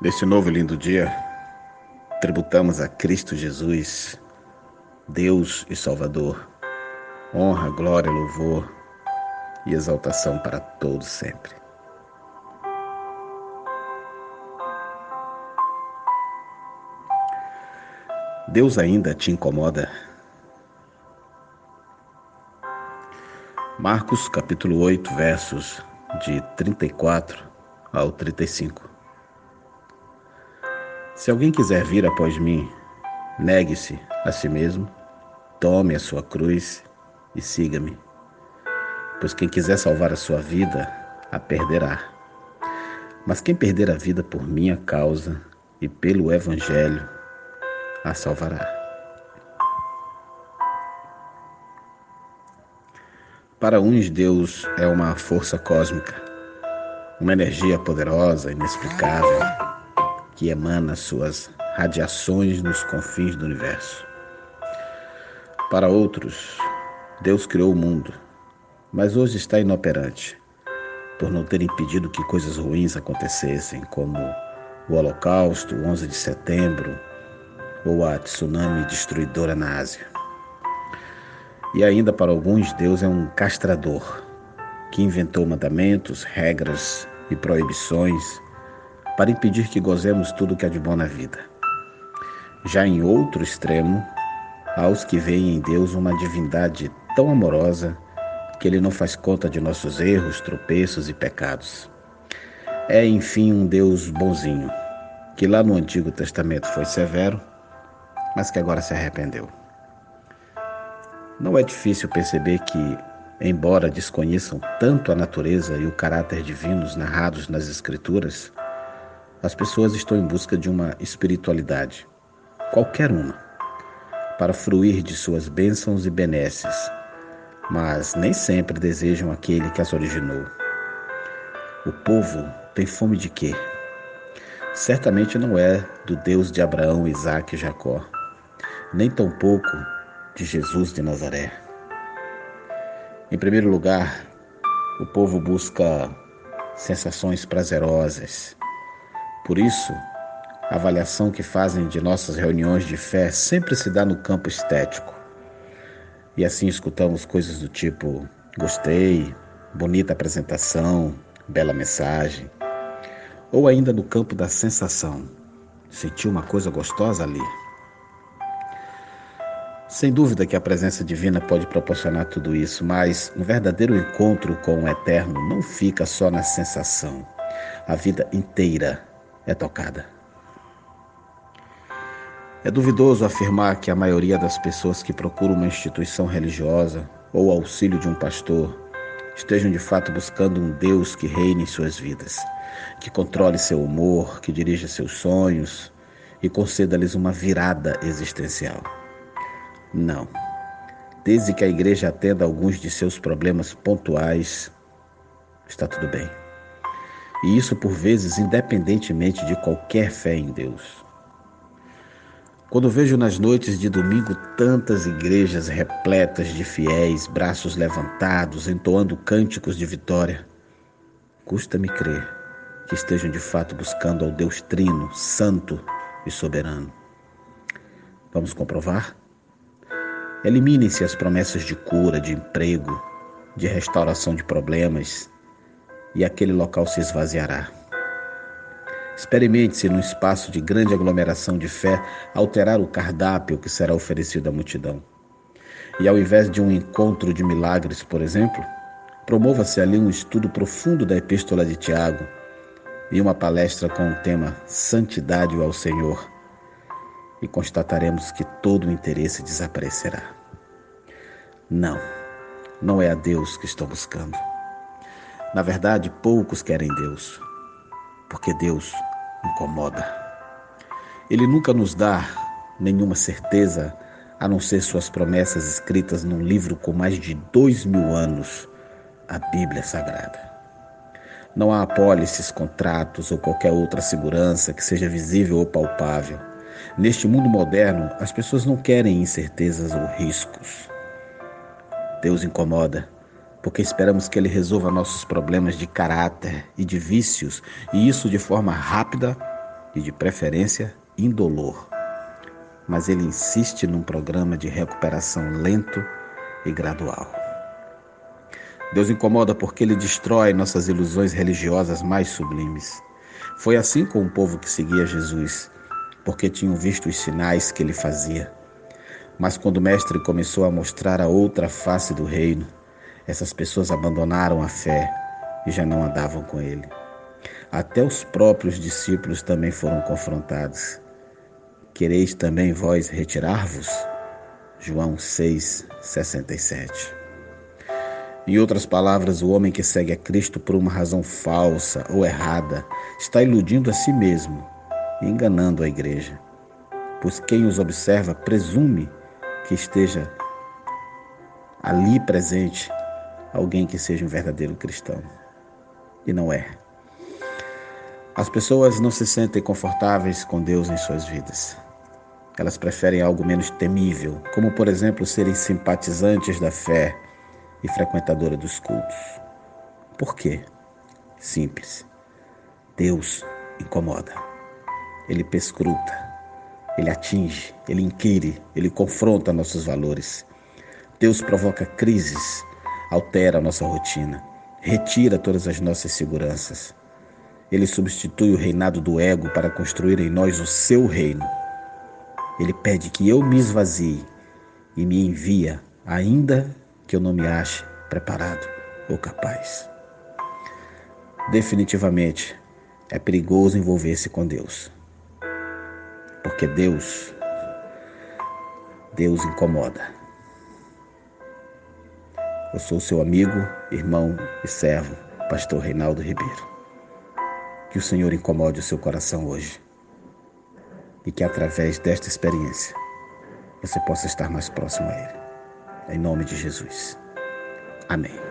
Neste novo e lindo dia, tributamos a Cristo Jesus, Deus e Salvador, honra, glória, louvor e exaltação para todos sempre. Deus ainda te incomoda? Marcos capítulo 8, versos de 34 ao 35. Se alguém quiser vir após mim, negue-se a si mesmo, tome a sua cruz e siga-me. Pois quem quiser salvar a sua vida, a perderá. Mas quem perder a vida por minha causa e pelo Evangelho, a salvará. Para uns, Deus é uma força cósmica, uma energia poderosa, inexplicável que emana suas radiações nos confins do universo. Para outros, Deus criou o mundo, mas hoje está inoperante, por não ter impedido que coisas ruins acontecessem, como o Holocausto, o 11 de setembro, ou a tsunami destruidora na Ásia. E ainda para alguns, Deus é um castrador que inventou mandamentos, regras e proibições para impedir que gozemos tudo que há de bom na vida. Já em outro extremo, há os que veem em Deus uma divindade tão amorosa que ele não faz conta de nossos erros, tropeços e pecados. É, enfim, um Deus bonzinho, que lá no Antigo Testamento foi severo, mas que agora se arrependeu. Não é difícil perceber que, embora desconheçam tanto a natureza e o caráter divinos narrados nas Escrituras, as pessoas estão em busca de uma espiritualidade, qualquer uma, para fruir de suas bênçãos e benesses, mas nem sempre desejam aquele que as originou. O povo tem fome de quê? Certamente não é do Deus de Abraão, Isaac e Jacó, nem tampouco de Jesus de Nazaré. Em primeiro lugar, o povo busca sensações prazerosas, por isso, a avaliação que fazem de nossas reuniões de fé sempre se dá no campo estético. E assim escutamos coisas do tipo: gostei, bonita apresentação, bela mensagem. Ou ainda no campo da sensação: senti uma coisa gostosa ali. Sem dúvida que a presença divina pode proporcionar tudo isso, mas um verdadeiro encontro com o eterno não fica só na sensação. A vida inteira é tocada. É duvidoso afirmar que a maioria das pessoas que procuram uma instituição religiosa ou auxílio de um pastor estejam de fato buscando um Deus que reine em suas vidas, que controle seu humor, que dirija seus sonhos e conceda-lhes uma virada existencial. Não. Desde que a igreja atenda alguns de seus problemas pontuais, está tudo bem. E isso por vezes independentemente de qualquer fé em Deus. Quando vejo nas noites de domingo tantas igrejas repletas de fiéis, braços levantados, entoando cânticos de vitória, custa-me crer que estejam de fato buscando ao Deus Trino, Santo e Soberano. Vamos comprovar? Eliminem-se as promessas de cura, de emprego, de restauração de problemas, e aquele local se esvaziará. Experimente-se num espaço de grande aglomeração de fé alterar o cardápio que será oferecido à multidão. E ao invés de um encontro de milagres, por exemplo, promova-se ali um estudo profundo da Epístola de Tiago e uma palestra com o tema Santidade ao Senhor. E constataremos que todo o interesse desaparecerá. Não, não é a Deus que estou buscando. Na verdade, poucos querem Deus, porque Deus incomoda. Ele nunca nos dá nenhuma certeza a não ser suas promessas escritas num livro com mais de dois mil anos, a Bíblia Sagrada. Não há apólices, contratos ou qualquer outra segurança que seja visível ou palpável. Neste mundo moderno, as pessoas não querem incertezas ou riscos. Deus incomoda porque esperamos que Ele resolva nossos problemas de caráter e de vícios, e isso de forma rápida e, de preferência, indolor. Mas ele insiste num programa de recuperação lento e gradual. Deus incomoda porque ele destrói nossas ilusões religiosas mais sublimes. Foi assim com o povo que seguia Jesus, porque tinham visto os sinais que ele fazia. Mas quando o Mestre começou a mostrar a outra face do reino, essas pessoas abandonaram a fé e já não andavam com ele. Até os próprios discípulos também foram confrontados. Quereis também vós retirar-vos? João 6, 67. Em outras palavras, o homem que segue a Cristo por uma razão falsa ou errada está iludindo a si mesmo e enganando a igreja. Pois quem os observa presume que esteja ali presente alguém que seja um verdadeiro cristão. E não é. As pessoas não se sentem confortáveis com Deus em suas vidas. Elas preferem algo menos temível, como por exemplo serem simpatizantes da fé e frequentadora dos cultos. Por quê? Simples. Deus incomoda. Ele pescruta. Ele atinge, ele inquire, ele confronta nossos valores. Deus provoca crises, altera a nossa rotina, retira todas as nossas seguranças. Ele substitui o reinado do ego para construir em nós o seu reino. Ele pede que eu me esvazie e me envia, ainda que eu não me ache preparado ou capaz. Definitivamente é perigoso envolver-se com Deus. Porque Deus, Deus incomoda. Eu sou seu amigo, irmão e servo, pastor Reinaldo Ribeiro. Que o Senhor incomode o seu coração hoje e que através desta experiência você possa estar mais próximo a Ele. Em nome de Jesus. Amém.